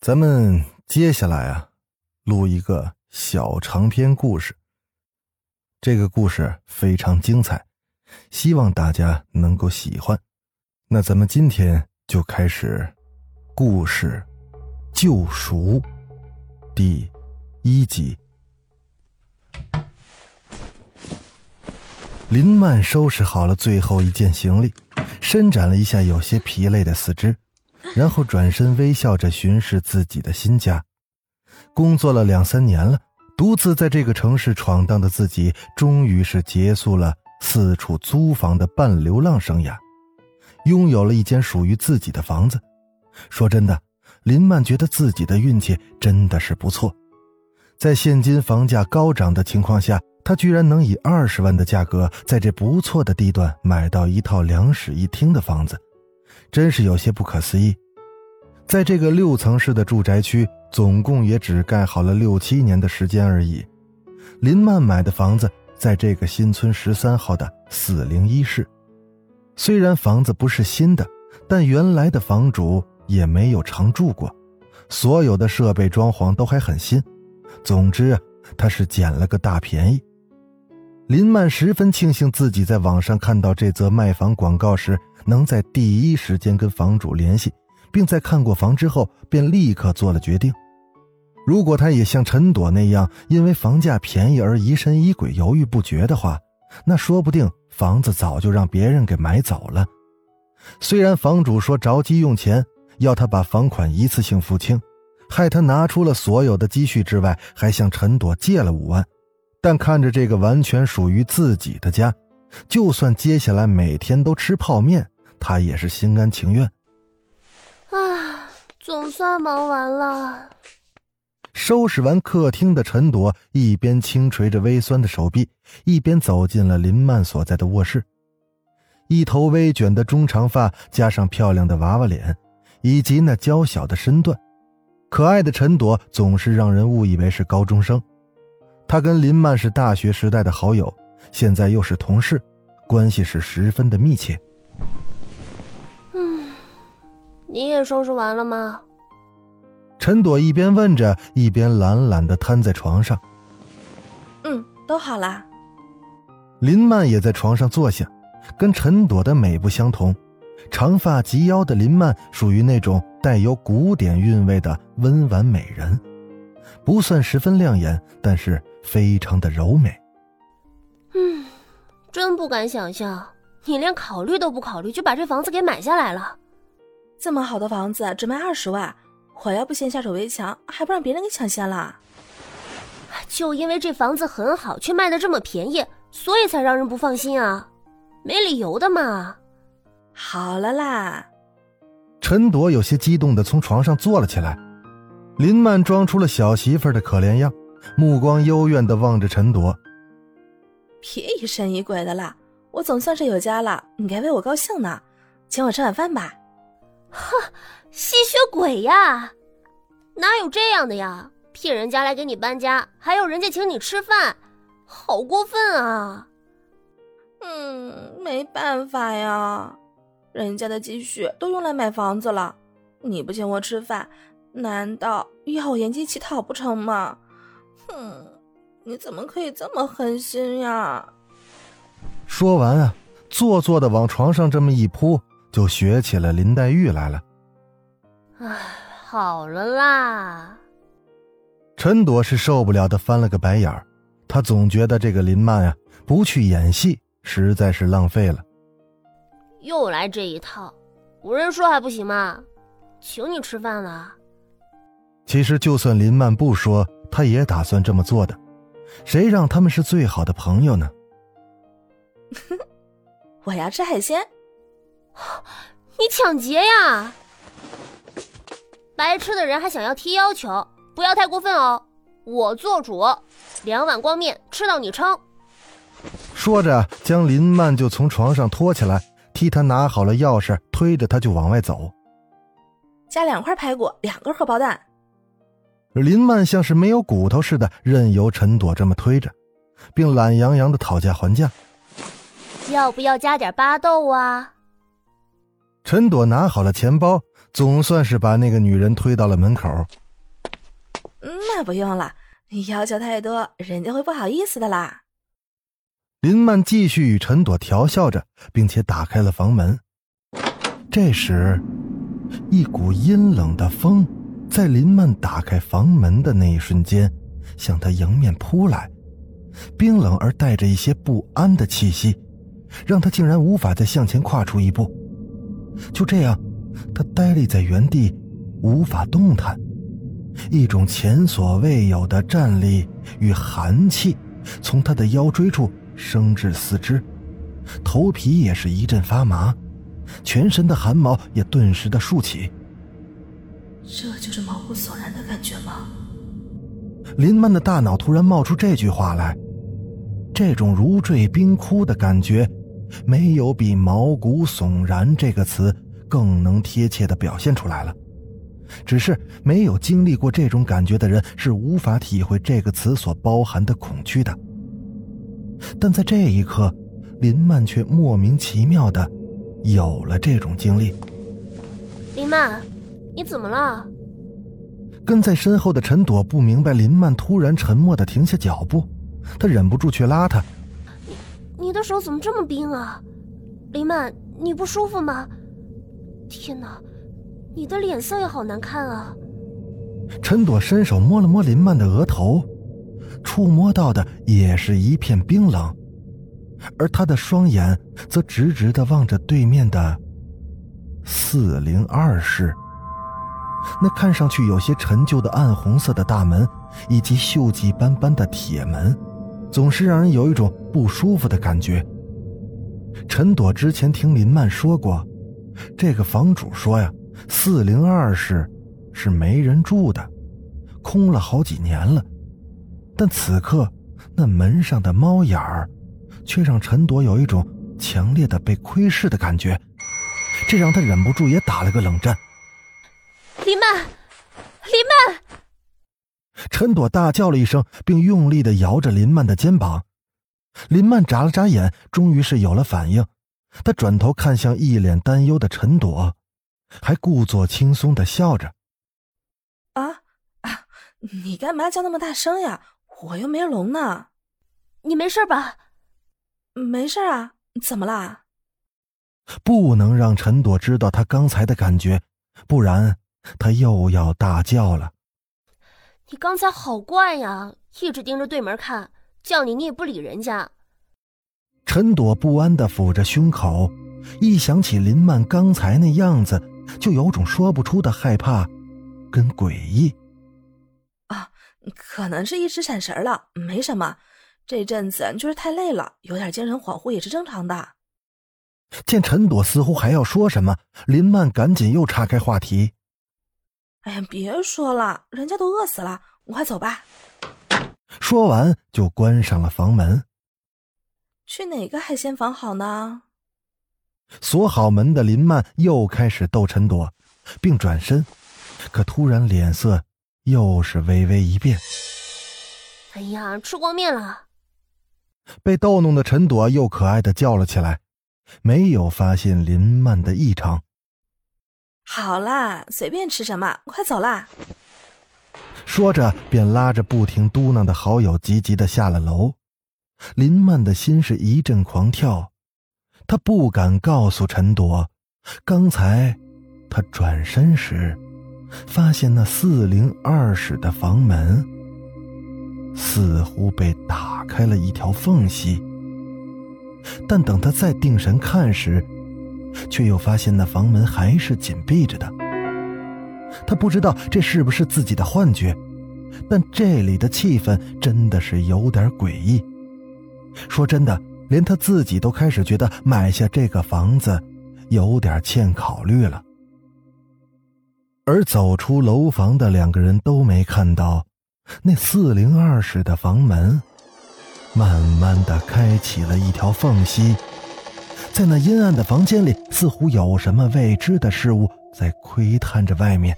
咱们接下来啊，录一个小长篇故事。这个故事非常精彩，希望大家能够喜欢。那咱们今天就开始故事救赎第一集。林曼收拾好了最后一件行李，伸展了一下有些疲累的四肢。然后转身微笑着巡视自己的新家。工作了两三年了，独自在这个城市闯荡的自己，终于是结束了四处租房的半流浪生涯，拥有了一间属于自己的房子。说真的，林曼觉得自己的运气真的是不错，在现今房价高涨的情况下，她居然能以二十万的价格，在这不错的地段买到一套两室一厅的房子。真是有些不可思议，在这个六层式的住宅区，总共也只盖好了六七年的时间而已。林曼买的房子在这个新村十三号的四零一室，虽然房子不是新的，但原来的房主也没有常住过，所有的设备装潢都还很新。总之啊，他是捡了个大便宜。林曼十分庆幸自己在网上看到这则卖房广告时。能在第一时间跟房主联系，并在看过房之后便立刻做了决定。如果他也像陈朵那样因为房价便宜而疑神疑鬼、犹豫不决的话，那说不定房子早就让别人给买走了。虽然房主说着急用钱，要他把房款一次性付清，害他拿出了所有的积蓄之外，还向陈朵借了五万，但看着这个完全属于自己的家。就算接下来每天都吃泡面，他也是心甘情愿。啊，总算忙完了。收拾完客厅的陈朵，一边轻捶着微酸的手臂，一边走进了林曼所在的卧室。一头微卷的中长发，加上漂亮的娃娃脸，以及那娇小的身段，可爱的陈朵总是让人误以为是高中生。她跟林曼是大学时代的好友。现在又是同事，关系是十分的密切。嗯，你也收拾完了吗？陈朵一边问着，一边懒懒的瘫在床上。嗯，都好啦。林曼也在床上坐下，跟陈朵的美不相同，长发及腰的林曼属于那种带有古典韵味的温婉美人，不算十分亮眼，但是非常的柔美。嗯，真不敢想象，你连考虑都不考虑就把这房子给买下来了。这么好的房子只卖二十万，我要不先下手为强，还不让别人给抢先了？就因为这房子很好，却卖的这么便宜，所以才让人不放心啊，没理由的嘛。好了啦，陈朵有些激动的从床上坐了起来。林曼装出了小媳妇的可怜样，目光幽怨的望着陈朵。别疑神疑鬼的啦，我总算是有家了，你该为我高兴呢，请我吃晚饭吧。哼，吸血鬼呀，哪有这样的呀？骗人家来给你搬家，还要人家请你吃饭，好过分啊！嗯，没办法呀，人家的积蓄都用来买房子了，你不请我吃饭，难道要我沿街乞讨不成吗？哼。你怎么可以这么狠心呀？说完啊，做作的往床上这么一扑，就学起了林黛玉来了。唉，好了啦。陈朵是受不了的，翻了个白眼儿。她总觉得这个林曼啊，不去演戏实在是浪费了。又来这一套，无人说还不行吗？请你吃饭了。其实就算林曼不说，他也打算这么做的。谁让他们是最好的朋友呢？我要吃海鲜。你抢劫呀！白吃的人还想要提要求，不要太过分哦。我做主，两碗光面吃到你撑。说着，将林曼就从床上拖起来，替他拿好了钥匙，推着他就往外走。加两块排骨，两个荷包蛋。林曼像是没有骨头似的，任由陈朵这么推着，并懒洋洋的讨价还价。要不要加点巴豆啊？陈朵拿好了钱包，总算是把那个女人推到了门口。那不用了，要求太多，人家会不好意思的啦。林曼继续与陈朵调笑着，并且打开了房门。这时，一股阴冷的风在林曼打开房门的那一瞬间，向他迎面扑来，冰冷而带着一些不安的气息，让他竟然无法再向前跨出一步。就这样，他呆立在原地，无法动弹。一种前所未有的战栗与寒气从他的腰椎处升至四肢，头皮也是一阵发麻，全身的汗毛也顿时的竖起。这就是毛骨悚然的感觉吗？林曼的大脑突然冒出这句话来，这种如坠冰窟的感觉，没有比“毛骨悚然”这个词更能贴切的表现出来了。只是没有经历过这种感觉的人是无法体会这个词所包含的恐惧的。但在这一刻，林曼却莫名其妙的有了这种经历。林曼，你怎么了？跟在身后的陈朵不明白林曼突然沉默的停下脚步，她忍不住去拉他。你你的手怎么这么冰啊？林曼，你不舒服吗？天哪！你的脸色也好难看啊！陈朵伸手摸了摸林曼的额头，触摸到的也是一片冰冷，而她的双眼则直直的望着对面的四零二室。那看上去有些陈旧的暗红色的大门，以及锈迹斑斑的铁门，总是让人有一种不舒服的感觉。陈朵之前听林曼说过，这个房主说呀。四零二室是没人住的，空了好几年了。但此刻那门上的猫眼儿，却让陈朵有一种强烈的被窥视的感觉，这让他忍不住也打了个冷战。林曼，林曼！陈朵大叫了一声，并用力的摇着林曼的肩膀。林曼眨了眨眼，终于是有了反应。他转头看向一脸担忧的陈朵。还故作轻松的笑着。啊啊！你干嘛叫那么大声呀？我又没聋呢。你没事吧？没事啊。怎么啦？不能让陈朵知道他刚才的感觉，不然他又要大叫了。你刚才好怪呀，一直盯着对门看，叫你你也不理人家。陈朵不安的抚着胸口，一想起林曼刚才那样子。就有种说不出的害怕，跟诡异。啊，可能是一时闪神了，没什么。这阵子就是太累了，有点精神恍惚也是正常的。见陈朵似乎还要说什么，林曼赶紧又岔开话题。哎呀，别说了，人家都饿死了，我快走吧。说完就关上了房门。去哪个海鲜房好呢？锁好门的林曼又开始逗陈朵，并转身，可突然脸色又是微微一变。哎呀，吃光面了！被逗弄的陈朵又可爱的叫了起来，没有发现林曼的异常。好啦，随便吃什么，快走啦！说着，便拉着不停嘟囔的好友急急的下了楼。林曼的心是一阵狂跳。他不敢告诉陈朵，刚才他转身时，发现那四零二室的房门似乎被打开了一条缝隙。但等他再定神看时，却又发现那房门还是紧闭着的。他不知道这是不是自己的幻觉，但这里的气氛真的是有点诡异。说真的。连他自己都开始觉得买下这个房子，有点欠考虑了。而走出楼房的两个人都没看到，那四零二室的房门慢慢的开启了一条缝隙，在那阴暗的房间里，似乎有什么未知的事物在窥探着外面，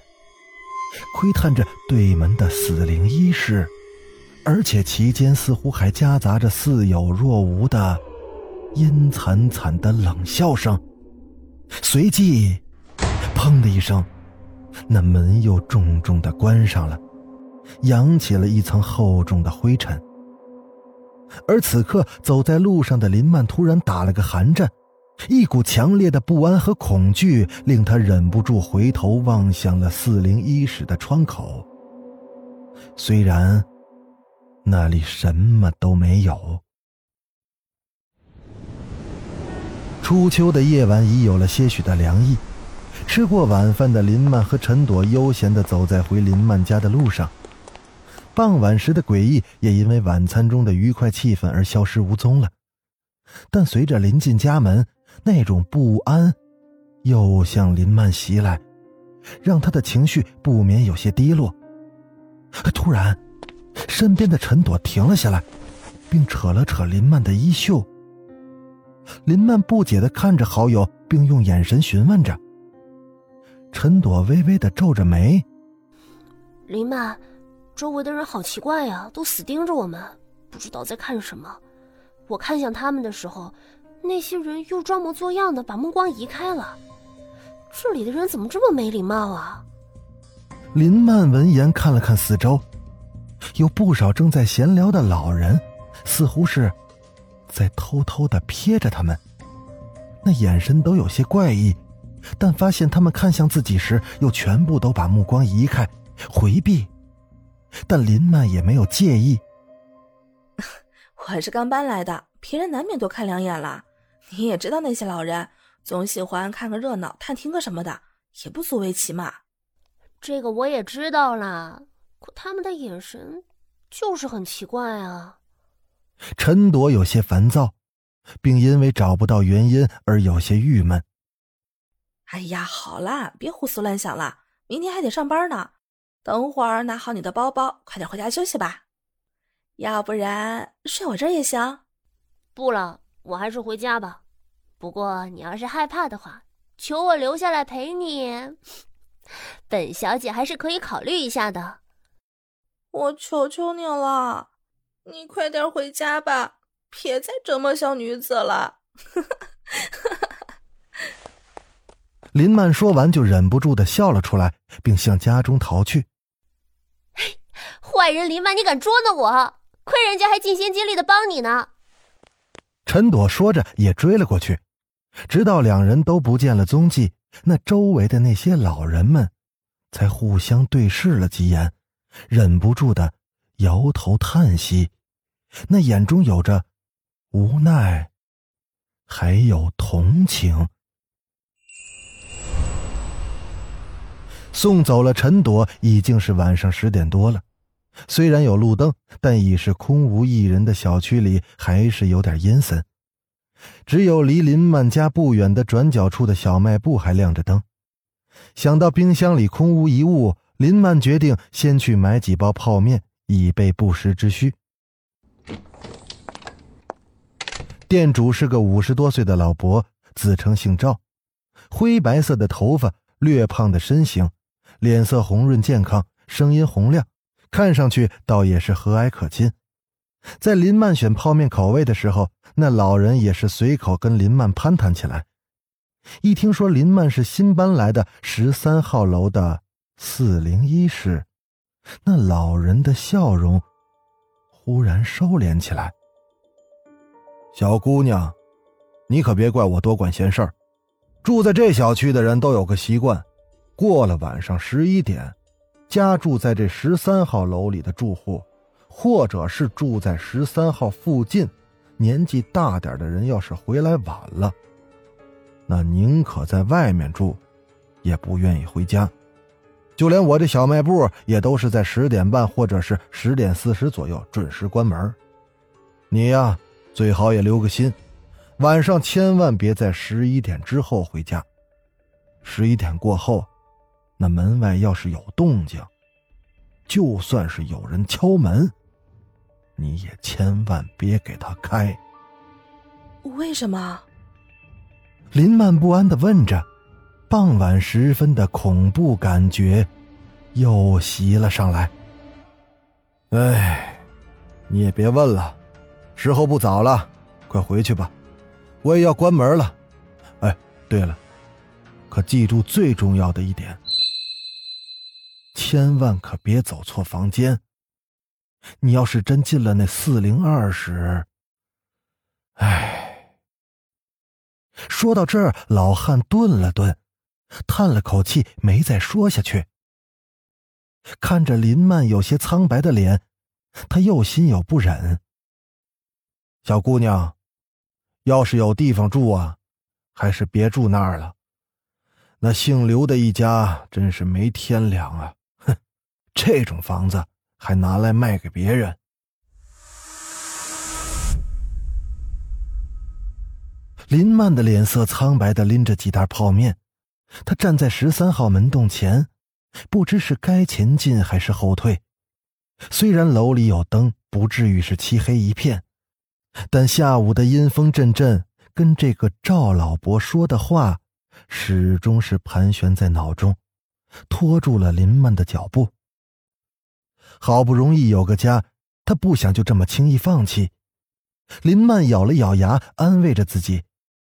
窥探着对门的死灵医师，而且其间似乎还夹杂着似有若无的阴惨惨的冷笑声。随即，砰的一声。那门又重重的关上了，扬起了一层厚重的灰尘。而此刻走在路上的林曼突然打了个寒战，一股强烈的不安和恐惧令他忍不住回头望向了四零一室的窗口。虽然那里什么都没有。初秋的夜晚已有了些许的凉意。吃过晚饭的林曼和陈朵悠闲地走在回林曼家的路上，傍晚时的诡异也因为晚餐中的愉快气氛而消失无踪了。但随着临近家门，那种不安又向林曼袭来，让他的情绪不免有些低落。突然，身边的陈朵停了下来，并扯了扯林曼的衣袖。林曼不解地看着好友，并用眼神询问着。陈朵微微的皱着眉。林曼，周围的人好奇怪呀，都死盯着我们，不知道在看什么。我看向他们的时候，那些人又装模作样的把目光移开了。这里的人怎么这么没礼貌啊？林曼闻言看了看四周，有不少正在闲聊的老人，似乎是在偷偷的瞥着他们，那眼神都有些怪异。但发现他们看向自己时，又全部都把目光移开，回避。但林曼也没有介意。我是刚搬来的，别人难免多看两眼了。你也知道那些老人总喜欢看个热闹、探听个什么的，也不足为奇嘛。这个我也知道啦，可他们的眼神就是很奇怪啊。陈朵有些烦躁，并因为找不到原因而有些郁闷。哎呀，好啦，别胡思乱想了，明天还得上班呢。等会儿拿好你的包包，快点回家休息吧。要不然睡我这儿也行。不了，我还是回家吧。不过你要是害怕的话，求我留下来陪你，本小姐还是可以考虑一下的。我求求你了，你快点回家吧，别再折磨小女子了。林曼说完，就忍不住的笑了出来，并向家中逃去。坏人林曼，你敢捉弄我？亏人家还尽心尽力的帮你呢。陈朵说着，也追了过去，直到两人都不见了踪迹，那周围的那些老人们，才互相对视了几眼，忍不住的摇头叹息，那眼中有着无奈，还有同情。送走了陈朵，已经是晚上十点多了。虽然有路灯，但已是空无一人的小区里，还是有点阴森。只有离林曼家不远的转角处的小卖部还亮着灯。想到冰箱里空无一物，林曼决定先去买几包泡面，以备不时之需。店主是个五十多岁的老伯，自称姓赵，灰白色的头发，略胖的身形。脸色红润健康，声音洪亮，看上去倒也是和蔼可亲。在林曼选泡面口味的时候，那老人也是随口跟林曼攀谈起来。一听说林曼是新搬来的十三号楼的四零一室，那老人的笑容忽然收敛起来。小姑娘，你可别怪我多管闲事儿。住在这小区的人都有个习惯。过了晚上十一点，家住在这十三号楼里的住户，或者是住在十三号附近，年纪大点的人，要是回来晚了，那宁可在外面住，也不愿意回家。就连我这小卖部也都是在十点半或者是十点四十左右准时关门。你呀，最好也留个心，晚上千万别在十一点之后回家。十一点过后。那门外要是有动静，就算是有人敲门，你也千万别给他开。为什么？林曼不安的问着。傍晚时分的恐怖感觉又袭了上来。哎，你也别问了，时候不早了，快回去吧，我也要关门了。哎，对了，可记住最重要的一点，千万可别走错房间。你要是真进了那四零二室，哎，说到这儿，老汉顿了顿。叹了口气，没再说下去。看着林曼有些苍白的脸，他又心有不忍。小姑娘，要是有地方住啊，还是别住那儿了。那姓刘的一家真是没天良啊！哼，这种房子还拿来卖给别人。林曼的脸色苍白的拎着几袋泡面。他站在十三号门洞前，不知是该前进还是后退。虽然楼里有灯，不至于是漆黑一片，但下午的阴风阵阵，跟这个赵老伯说的话，始终是盘旋在脑中，拖住了林曼的脚步。好不容易有个家，他不想就这么轻易放弃。林曼咬了咬牙，安慰着自己，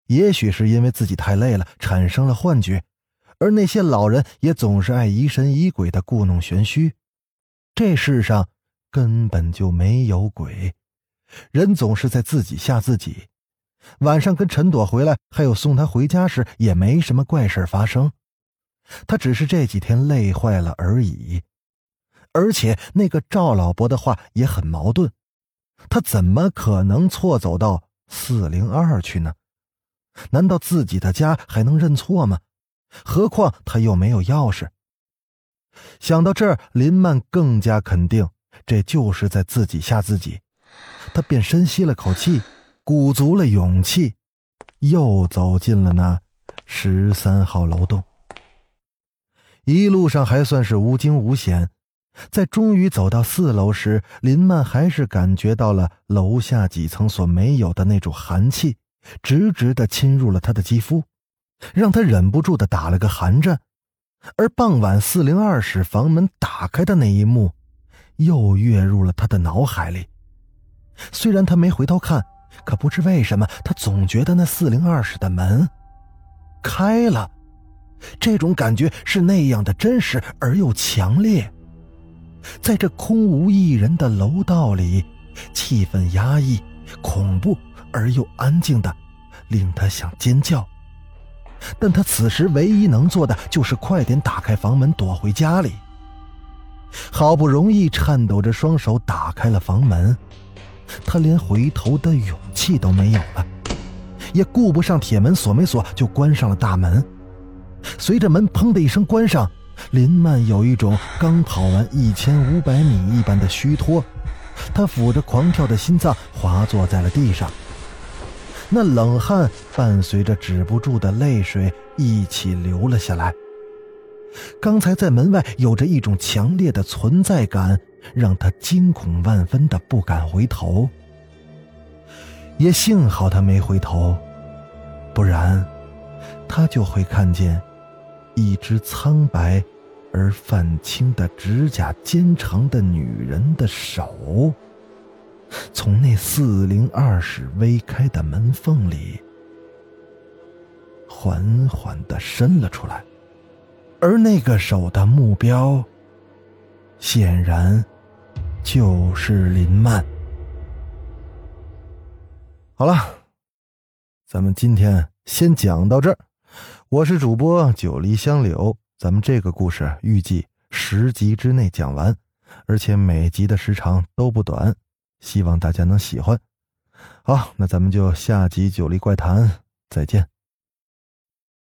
也许是因为自己太累了，产生了幻觉。而那些老人也总是爱疑神疑鬼的故弄玄虚，这世上根本就没有鬼，人总是在自己吓自己。晚上跟陈朵回来，还有送她回家时，也没什么怪事发生。他只是这几天累坏了而已。而且那个赵老伯的话也很矛盾，他怎么可能错走到四零二去呢？难道自己的家还能认错吗？何况他又没有钥匙。想到这儿，林曼更加肯定，这就是在自己吓自己。他便深吸了口气，鼓足了勇气，又走进了那十三号楼栋。一路上还算是无惊无险，在终于走到四楼时，林曼还是感觉到了楼下几层所没有的那种寒气，直直的侵入了他的肌肤。让他忍不住的打了个寒战，而傍晚四零二室房门打开的那一幕，又跃入了他的脑海里。虽然他没回头看，可不知为什么，他总觉得那四零二室的门开了，这种感觉是那样的真实而又强烈。在这空无一人的楼道里，气氛压抑、恐怖而又安静的，令他想尖叫。但他此时唯一能做的就是快点打开房门，躲回家里。好不容易颤抖着双手打开了房门，他连回头的勇气都没有了，也顾不上铁门锁没锁，就关上了大门。随着门砰的一声关上，林曼有一种刚跑完一千五百米一般的虚脱，他抚着狂跳的心脏，滑坐在了地上。那冷汗伴随着止不住的泪水一起流了下来。刚才在门外有着一种强烈的存在感，让他惊恐万分的不敢回头。也幸好他没回头，不然，他就会看见一只苍白而泛青的指甲尖长的女人的手。从那四零二室微开的门缝里，缓缓的伸了出来，而那个手的目标，显然就是林曼。好了，咱们今天先讲到这儿。我是主播九黎香柳，咱们这个故事预计十集之内讲完，而且每集的时长都不短。希望大家能喜欢。好，那咱们就下集《九黎怪谈》再见。